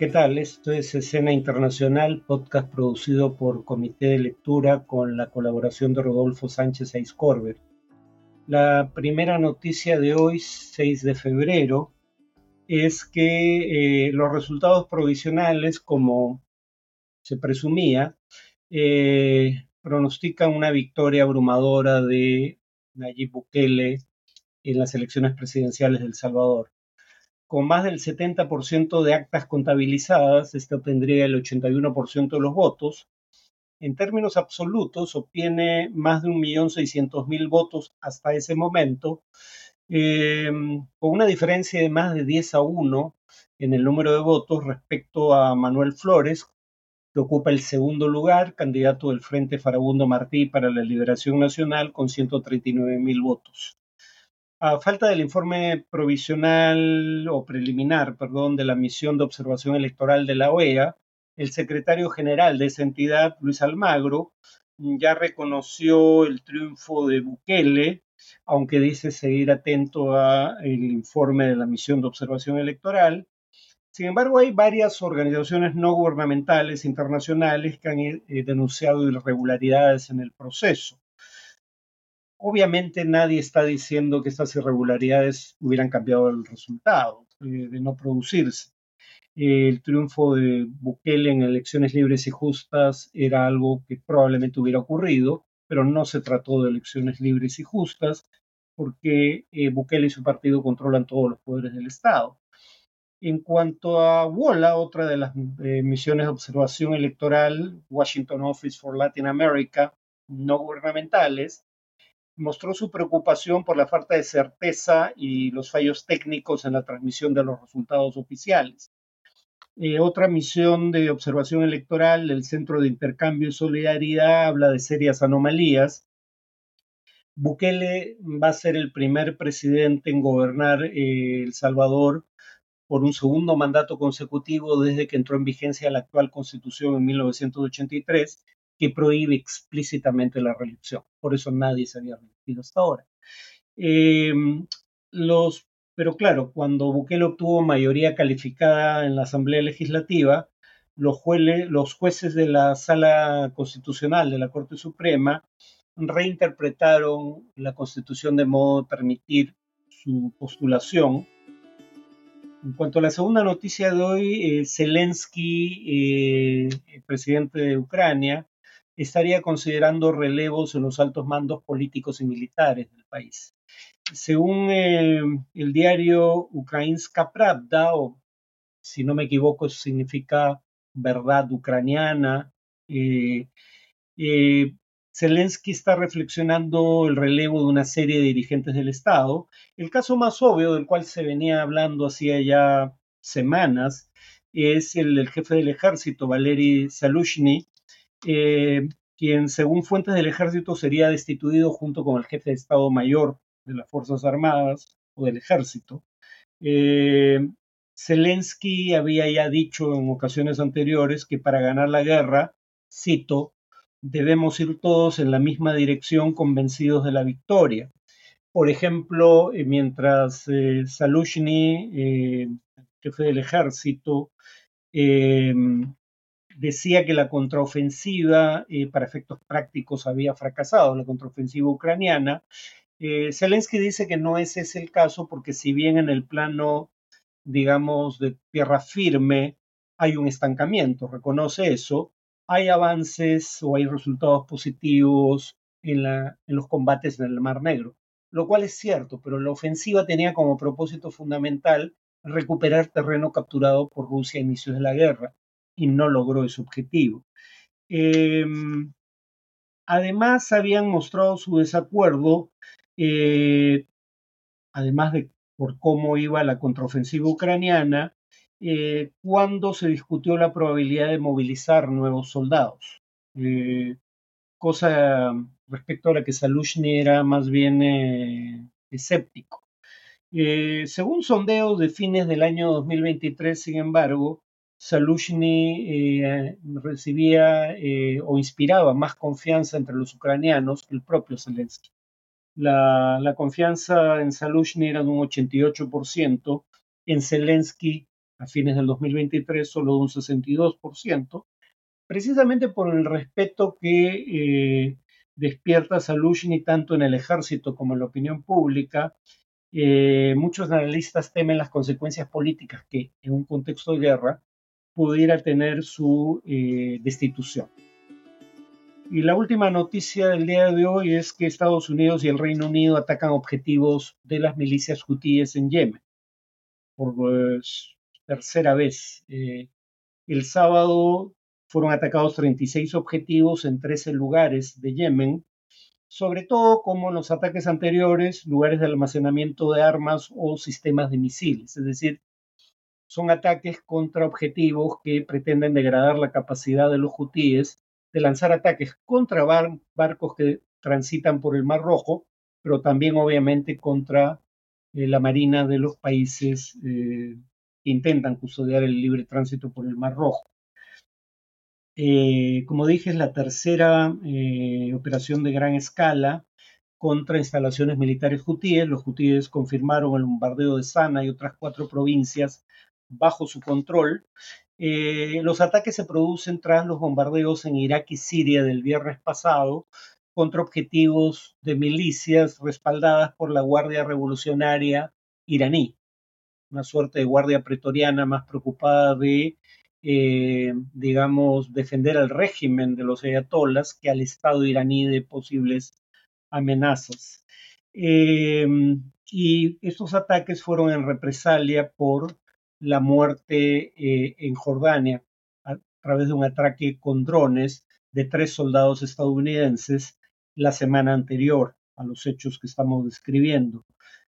¿Qué tal? Esto es Escena Internacional, podcast producido por Comité de Lectura con la colaboración de Rodolfo Sánchez Aiscorber. La primera noticia de hoy, 6 de febrero, es que eh, los resultados provisionales, como se presumía, eh, pronostican una victoria abrumadora de Nayib Bukele en las elecciones presidenciales de El Salvador con más del 70% de actas contabilizadas, este obtendría el 81% de los votos. En términos absolutos, obtiene más de 1.600.000 votos hasta ese momento, eh, con una diferencia de más de 10 a 1 en el número de votos respecto a Manuel Flores, que ocupa el segundo lugar, candidato del Frente Farabundo Martí para la Liberación Nacional, con 139.000 votos. A falta del informe provisional o preliminar, perdón, de la misión de observación electoral de la OEA, el secretario general de esa entidad, Luis Almagro, ya reconoció el triunfo de Bukele, aunque dice seguir atento al informe de la misión de observación electoral. Sin embargo, hay varias organizaciones no gubernamentales internacionales que han eh, denunciado irregularidades en el proceso. Obviamente nadie está diciendo que estas irregularidades hubieran cambiado el resultado eh, de no producirse. el triunfo de Bukele en elecciones libres y justas era algo que probablemente hubiera ocurrido, pero no se trató de elecciones libres y justas porque eh, Bukele y su partido controlan todos los poderes del Estado. En cuanto a WOLA, otra de las eh, misiones de observación electoral, Washington Office for Latin America, no gubernamentales, mostró su preocupación por la falta de certeza y los fallos técnicos en la transmisión de los resultados oficiales. Eh, otra misión de observación electoral del Centro de Intercambio y Solidaridad habla de serias anomalías. Bukele va a ser el primer presidente en gobernar eh, El Salvador por un segundo mandato consecutivo desde que entró en vigencia la actual constitución en 1983 que prohíbe explícitamente la reelección. Por eso nadie se había reelegido hasta ahora. Eh, los, pero claro, cuando Bukele obtuvo mayoría calificada en la Asamblea Legislativa, los, los jueces de la Sala Constitucional de la Corte Suprema reinterpretaron la Constitución de modo de permitir su postulación. En cuanto a la segunda noticia de hoy, eh, Zelensky, eh, presidente de Ucrania, estaría considerando relevos en los altos mandos políticos y militares del país. Según el diario Ukrainska Pravda, o si no me equivoco, significa verdad ucraniana, eh, eh, Zelensky está reflexionando el relevo de una serie de dirigentes del Estado. El caso más obvio del cual se venía hablando hacía ya semanas es el del jefe del ejército, Valery Salushny, eh, quien según fuentes del ejército sería destituido junto con el jefe de Estado Mayor de las Fuerzas Armadas o del ejército. Eh, Zelensky había ya dicho en ocasiones anteriores que para ganar la guerra, cito, debemos ir todos en la misma dirección convencidos de la victoria. Por ejemplo, eh, mientras eh, jefe del ejército, decía que la contraofensiva, eh, para efectos prácticos, había fracasado, la contraofensiva ucraniana. Eh, Zelensky dice que no ese es el caso porque si bien en el plano, digamos, de tierra firme hay un estancamiento, reconoce eso, hay avances o hay resultados positivos en, la, en los combates en el Mar Negro, lo cual es cierto, pero la ofensiva tenía como propósito fundamental recuperar terreno capturado por Rusia a inicios de la guerra y no logró ese objetivo. Em, además, habían mostrado su desacuerdo, eh, además de por cómo iba la contraofensiva ucraniana, eh, cuando se discutió la probabilidad de movilizar nuevos soldados. Eh, cosa respecto a la que Salushny era más bien escéptico. según sondeos de fines del año 2023, sin embargo, Salushny eh, recibía eh, o inspiraba más confianza entre los ucranianos que el propio Zelensky. La, confianza en Salushny era de un 88%, en Zelensky a fines del 2023 solo de un 62%, precisamente por el respeto que eh, despierta Salushny tanto en el ejército como en la opinión pública. Eh, muchos analistas temen las consecuencias políticas que en un contexto de guerra pudiera tener su eh, destitución. Y la última noticia del día de hoy es que Estados Unidos y el Reino Unido atacan objetivos de las milicias hutíes en Yemen. Por pues, tercera vez. Eh, el sábado fueron atacados 36 objetivos en 13 lugares de Yemen, sobre todo como en los ataques anteriores, lugares de almacenamiento de armas o sistemas de misiles. Es decir, son ataques contra objetivos que pretenden degradar la capacidad de los hutíes de lanzar ataques contra barcos que transitan por el Mar Rojo, pero también obviamente contra eh, la marina de los países eh, que intentan custodiar el libre tránsito por el Mar Rojo. Eh, como dije, es la tercera operación de gran escala contra instalaciones militares hutíes. Los hutíes confirmaron el bombardeo de Sana y otras cuatro provincias bajo su control eh, los ataques se producen tras los bombardeos en Irak y Siria del viernes pasado contra objetivos de milicias respaldadas por la Guardia Revolucionaria iraní, una suerte de guardia pretoriana más preocupada de, eh, digamos, defender al régimen de los ayatolas que al Estado iraní de posibles amenazas. Eh, y estos ataques fueron en represalia por la muerte eh, en Jordania a través de un ataque con drones de tres soldados estadounidenses la semana anterior a los hechos que estamos describiendo.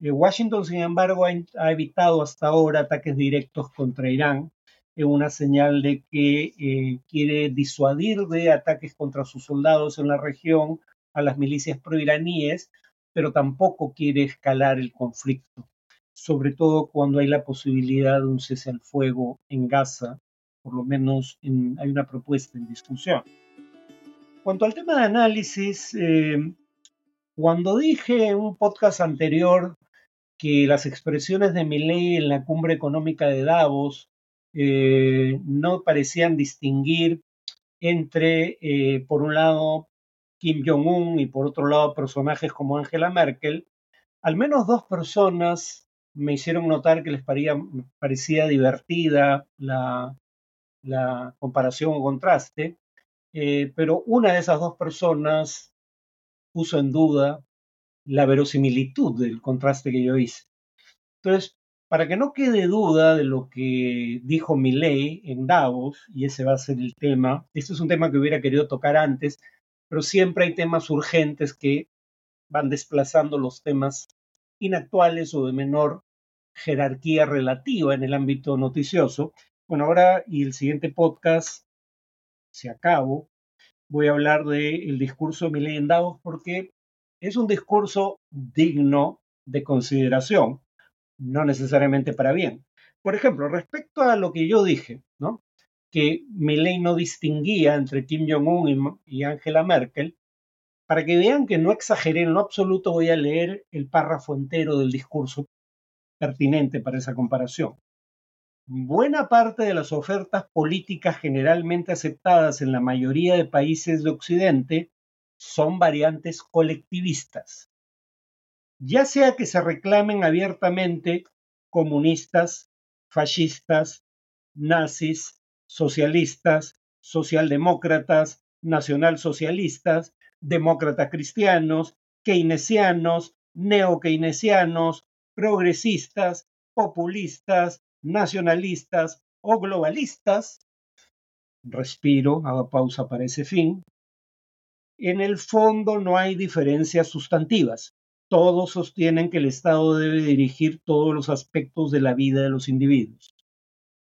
Eh, Washington, sin embargo, ha, evitado hasta ahora ataques directos contra Irán en una señal de que eh, quiere disuadir de ataques contra sus soldados en la región a las milicias proiraníes, pero tampoco quiere escalar el conflicto sobre todo cuando hay la posibilidad de un cese al fuego en Gaza, por lo menos hay una propuesta en discusión. Cuanto al tema de análisis, eh, cuando dije en un podcast anterior que las expresiones de Milley en la cumbre económica de Davos eh, no parecían distinguir entre, eh, por un lado, Kim Jong-un y por otro lado, personajes como Angela Merkel, al menos dos personas me hicieron notar que les parecía, divertida la, comparación o contraste, eh, pero una de esas dos personas puso en duda la verosimilitud del contraste que yo hice. Entonces, para que no quede duda de lo que dijo Milley en Davos, y ese va a ser el tema, este es un tema que hubiera querido tocar antes, pero siempre hay temas urgentes que van desplazando los temas inactuales o de menor jerarquía relativa en el ámbito noticioso. Bueno, ahora y el siguiente podcast, se acabo, voy a hablar del discurso de Milei en Davos porque es un discurso digno de consideración, no necesariamente para bien. Por ejemplo, respecto a lo que yo dije, ¿no? que Milei no distinguía entre Kim Jong-un y Angela Merkel, para que vean que no exageré en lo absoluto, voy a leer el párrafo entero del discurso pertinente para esa comparación. Buena parte de las ofertas políticas generalmente aceptadas en la mayoría de países de Occidente son variantes colectivistas, ya sea que se reclamen abiertamente comunistas, fascistas, nazis, socialistas, socialdemócratas, nacionalsocialistas, demócratas cristianos, keynesianos, neokeynesianos, progresistas, populistas, nacionalistas o globalistas. Respiro, hago pausa para ese fin. En el fondo no hay diferencias sustantivas. Todos sostienen que el Estado debe dirigir todos los aspectos de la vida de los individuos.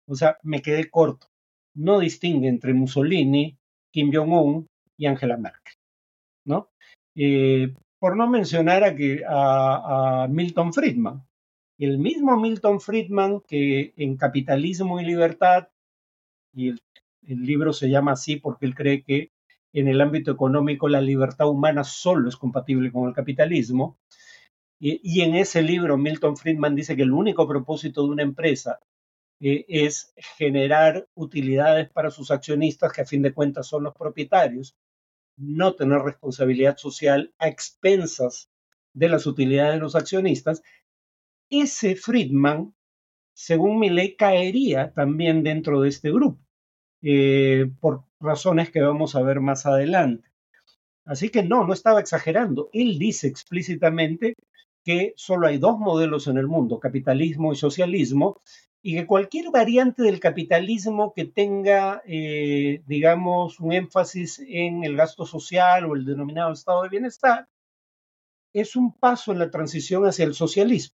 O sea, me quedé corto. No distingue entre Mussolini, Kim Jong-un y Angela Merkel. ¿No? Eh, por no mencionar a, que, a, Milton Friedman. El mismo Milton Friedman que en Capitalismo y Libertad, y el, libro se llama así porque él cree que en el ámbito económico la libertad humana solo es compatible con el capitalismo. Y, en ese libro Milton Friedman dice que el único propósito de una empresa eh, es generar utilidades para sus accionistas, que a fin de cuentas son los propietarios, no tener responsabilidad social a expensas de las utilidades de los accionistas, ese Friedman, según mi ley, caería también dentro de este grupo, eh, por razones que vamos a ver más adelante. Así que no, no estaba exagerando. Él dice explícitamente que solo hay dos modelos en el mundo, capitalismo y socialismo, y que cualquier variante del capitalismo que tenga, eh, digamos, un énfasis en el gasto social o el denominado estado de bienestar, es un paso en la transición hacia el socialismo.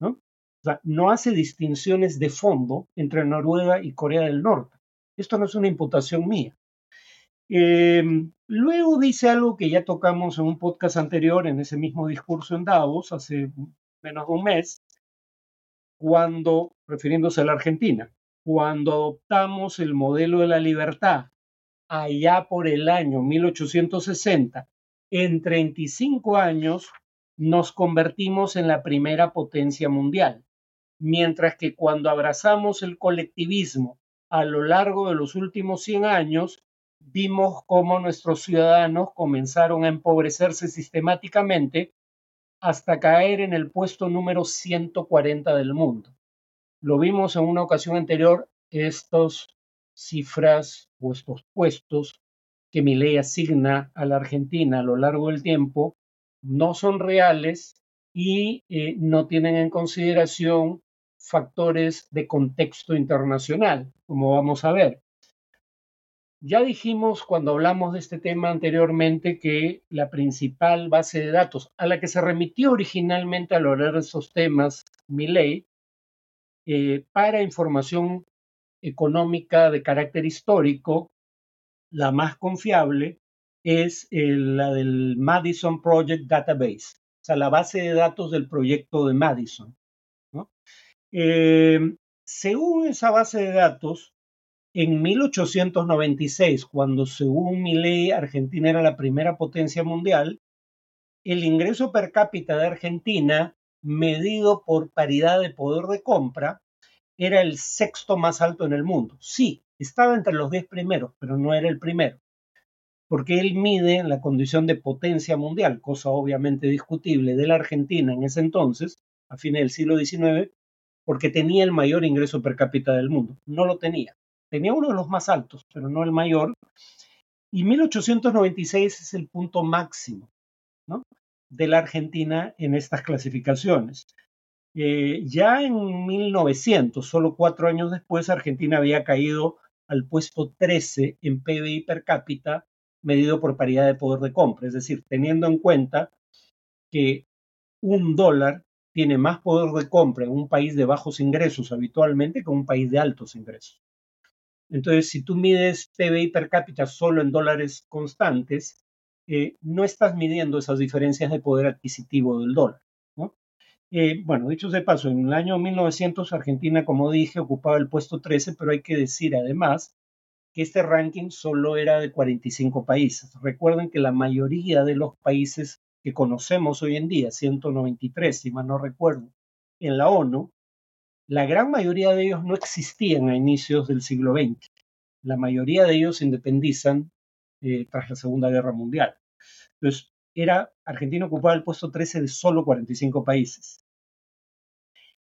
¿no? O sea, no hace distinciones de fondo entre Noruega y Corea del Norte. Esto no es una imputación mía. Em, luego dice algo que ya tocamos en un podcast anterior, en ese mismo discurso en Davos, hace menos de un mes, cuando, refiriéndose a la Argentina, cuando adoptamos el modelo de la libertad allá por el año 1860, en 35 años nos convertimos en la primera potencia mundial, mientras que cuando abrazamos el colectivismo a lo largo de los últimos 100 años, vimos cómo nuestros ciudadanos comenzaron a empobrecerse sistemáticamente hasta caer en el puesto número 140 del mundo. Lo vimos en una ocasión anterior, estas cifras o estos puestos que mi ley asigna a la Argentina a lo largo del tiempo no son reales y eh, no tienen en consideración factores de contexto internacional, como vamos a ver. Ya dijimos cuando hablamos de este tema anteriormente que la principal base de datos a la que se remitió originalmente a lo largo de estos temas, mi ley, eh, para información económica de carácter histórico, la más confiable es eh, la del Madison Project Database, o sea, la base de datos del proyecto de Madison. Eh, según esa base de datos, en 1896, cuando según mi ley Argentina era la primera potencia mundial, el ingreso per cápita de Argentina, medido por paridad de poder de compra, era el sexto más alto en el mundo. Sí, estaba entre los diez primeros, pero no era el primero, porque él mide la condición de potencia mundial, cosa obviamente discutible de la Argentina en ese entonces, a fines del siglo XIX, porque tenía el mayor ingreso per cápita del mundo. No lo tenía. Tenía uno de los más altos, pero no el mayor. Y 1896 es el punto máximo de la Argentina en estas clasificaciones. Eh, ya en 1900, solo cuatro años después, Argentina había caído al puesto 13 en PBI per cápita medido por paridad de poder de compra, es decir, teniendo en cuenta que un dólar tiene más poder de compra en un país de bajos ingresos habitualmente que en un país de altos ingresos. Entonces, si tú mides PBI per cápita solo en dólares constantes, eh, no estás midiendo esas diferencias de poder adquisitivo del dólar. Eh, bueno, dicho de paso, en el año 1900 Argentina, como dije, ocupaba el puesto 13, pero hay que decir además que este ranking solo era de 45 países. Recuerden que la mayoría de los países que conocemos hoy en día, 193, si mal no recuerdo, en la ONU, la gran mayoría de ellos no existían a inicios del siglo XX. La mayoría de ellos se independizan eh, tras la Segunda Guerra Mundial. Entonces, era Argentina ocupaba el puesto 13 de solo 45 países.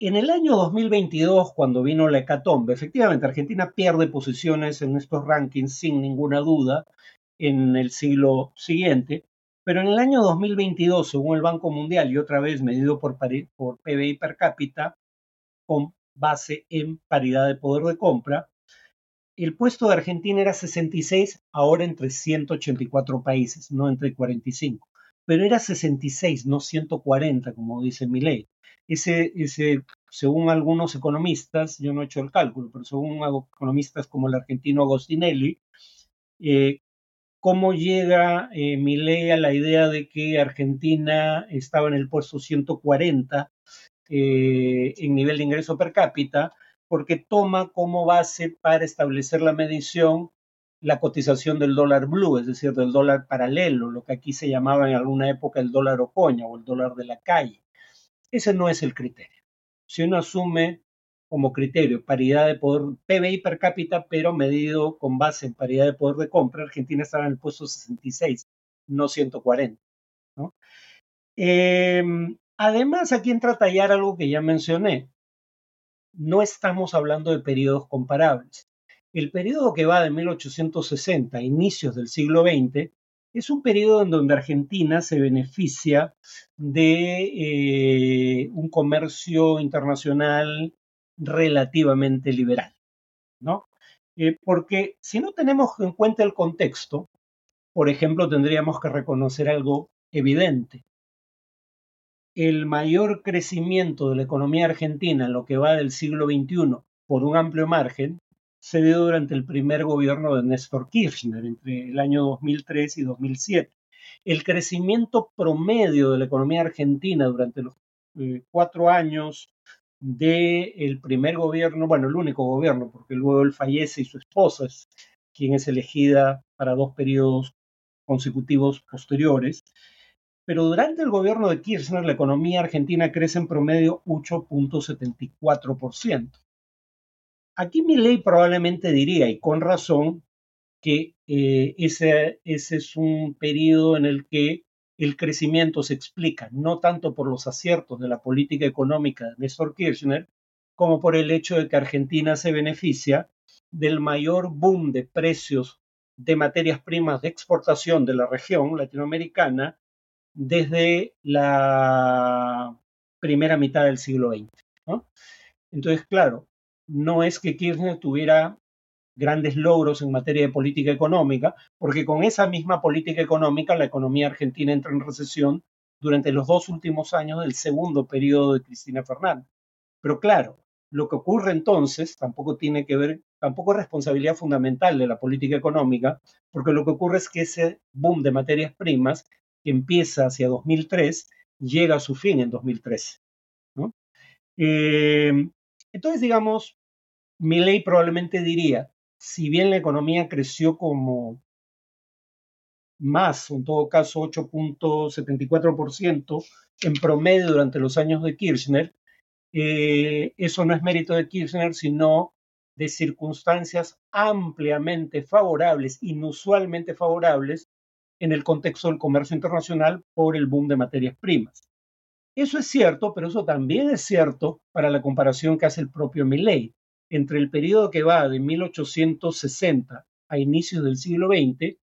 En el año 2022, cuando vino la hecatombe, efectivamente Argentina pierde posiciones en estos rankings sin ninguna duda en el siglo siguiente, pero en el año 2022, según el Banco Mundial y otra vez medido por, por PBI per cápita, con base en paridad de poder de compra, el puesto de Argentina era 66, ahora entre 184 países, no entre 45 pero era 66, no 140, como dice mi ley. Ese, ese, según algunos economistas, yo no he hecho el cálculo, pero según economistas como el argentino Agostinelli, eh, ¿cómo llega eh, mi ley a la idea de que Argentina estaba en el puesto 140 eh, en nivel de ingreso per cápita? Porque toma como base para establecer la medición la cotización del dólar blue, es decir, del dólar paralelo, lo que aquí se llamaba en alguna época el dólar ocoña o el dólar de la calle. Ese no es el criterio. Si uno asume como criterio, paridad de poder, PBI per cápita, pero medido con base en paridad de poder de compra, Argentina estaba en el puesto 66, no 140. Em, además, aquí entra a tallar algo que ya mencioné. No estamos hablando de periodos comparables. El periodo que va de 1860 a inicios del siglo XX es un periodo en donde Argentina se beneficia de eh, un comercio internacional relativamente liberal, ¿no? Eh, porque si no tenemos en cuenta el contexto, por ejemplo, tendríamos que reconocer algo evidente. El mayor crecimiento de la economía argentina en lo que va del siglo XXI por un amplio margen se dio durante el primer gobierno de Néstor Kirchner, entre el año 2003 y 2007. El crecimiento promedio de la economía argentina durante los eh, cuatro años del primer gobierno, bueno, el único gobierno, porque luego él fallece y su esposa es quien es elegida para dos periodos consecutivos posteriores. Pero durante el gobierno de Kirchner, la economía argentina crece en promedio 8.74%. Aquí mi ley probablemente diría, y con razón, que eh, ese, ese es un periodo en el que el crecimiento se explica no tanto por los aciertos de la política económica de Néstor Kirchner, como por el hecho de que Argentina se beneficia del mayor boom de precios de materias primas de exportación de la región latinoamericana desde la primera mitad del siglo XX. Entonces, claro, no es que Kirchner tuviera grandes logros en materia de política económica, porque con esa misma política económica la economía argentina entra en recesión durante los dos últimos años del segundo periodo de Cristina Fernández. Pero claro, lo que ocurre entonces tampoco tiene que ver, tampoco es responsabilidad fundamental de la política económica, porque lo que ocurre es que ese boom de materias primas que empieza hacia 2003 llega a su fin en 2013. Eh, entonces, digamos, mi ley probablemente diría, si bien la economía creció como más, en todo caso 8.74% en promedio durante los años de Kirchner, eh, eso no es mérito de Kirchner, sino de circunstancias ampliamente favorables, inusualmente favorables, en el contexto del comercio internacional por el boom de materias primas. Eso es cierto, pero eso también es cierto para la comparación que hace el propio Milley entre el periodo que va de 1860 a inicios del siglo XX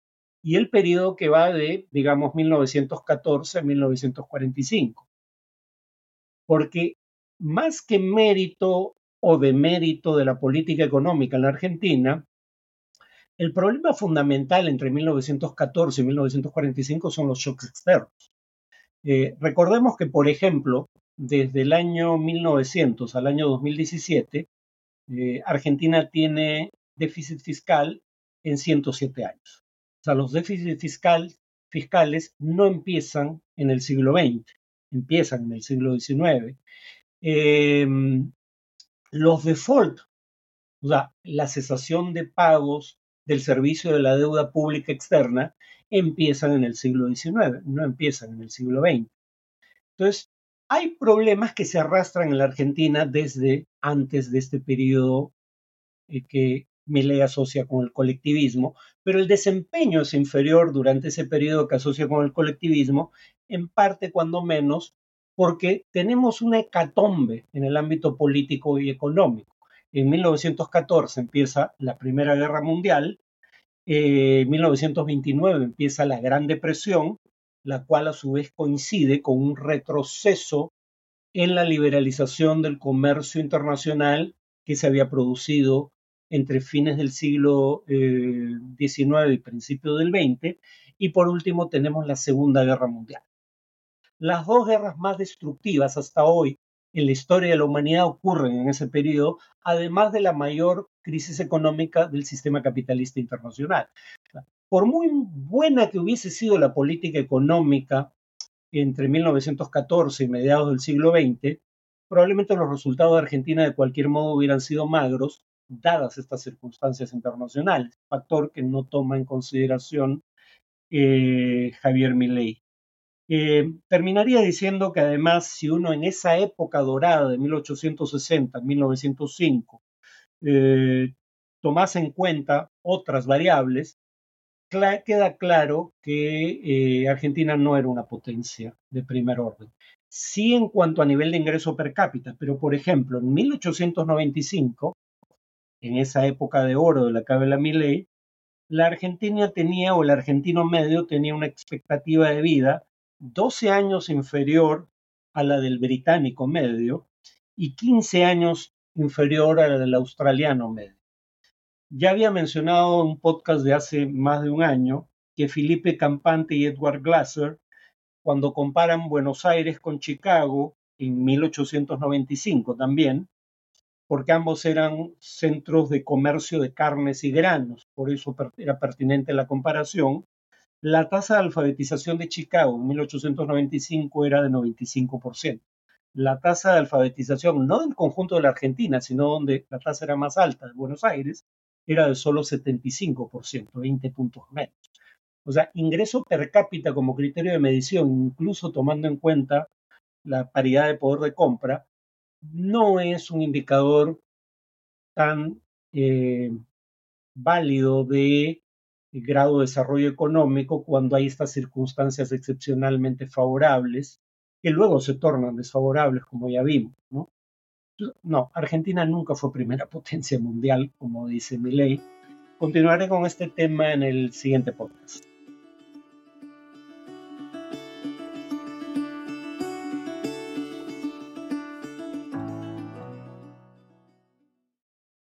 y el periodo que va de, digamos, 1914 a 1945. Porque más que mérito o demérito de la política económica en la Argentina, el problema fundamental entre 1914 y 1945 son los shocks externos. Eh, recordemos que, por ejemplo, desde el año 1900 al año 2017, eh, Argentina tiene déficit fiscal en 107 años. O sea, los déficits fiscales no empiezan en el siglo XX, empiezan en el siglo XIX. Em, los default, o sea, la cesación de pagos del servicio de la deuda pública externa, empiezan en el siglo XIX, no empiezan en el siglo XX. Entonces, hay problemas que se arrastran en la Argentina desde antes de este periodo eh, que Milley asocia con el colectivismo, pero el desempeño es inferior durante ese periodo que asocia con el colectivismo, en parte cuando menos, porque tenemos una hecatombe en el ámbito político y económico. En 1914 empieza la Primera Guerra Mundial, en 1929 empieza la Gran Depresión, la cual a su vez coincide con un retroceso en la liberalización del comercio internacional que se había producido entre fines del siglo XIX eh, y principios del XX. Y por último tenemos la Segunda Guerra Mundial. Las dos guerras más destructivas hasta hoy en la historia de la humanidad ocurren en ese periodo, además de la mayor crisis económica del sistema capitalista internacional. Por muy buena que hubiese sido la política económica entre 1914 y mediados del siglo XX, probablemente los resultados de Argentina de cualquier modo hubieran sido magros, dadas estas circunstancias internacionales, factor que no toma en consideración eh, Javier Milei. Eh, terminaría diciendo que además, si uno en esa época dorada de 1860, 1905, eh, tomase en cuenta otras variables, queda claro que eh, Argentina no era una potencia de primer orden. Sí en cuanto a nivel de ingreso per cápita, pero por ejemplo, en 1895, en esa época de oro de la Cabela Milley, la Argentina tenía, o el argentino medio tenía una expectativa de vida 12 años inferior a la del británico medio y 15 años inferior a la del australiano medio. Ya había mencionado en un podcast de hace más de un año que Felipe Campante y Edward Glasser, cuando comparan Buenos Aires con Chicago en 1895 también, porque ambos eran centros de comercio de carnes y granos, por eso era pertinente la comparación. La tasa de alfabetización de Chicago en 1895 era de 95%. La tasa de alfabetización, no del conjunto de la Argentina, sino donde la tasa era más alta, de Buenos Aires, era de solo 75%, 20 puntos menos. O sea, ingreso per cápita como criterio de medición, incluso tomando en cuenta la paridad de poder de compra, no es un indicador tan eh, válido de grado de desarrollo económico cuando hay estas circunstancias excepcionalmente favorables que luego se tornan desfavorables, como ya vimos. ¿no? No, Argentina nunca fue primera potencia mundial, como dice mi ley. Continuaré con este tema en el siguiente podcast.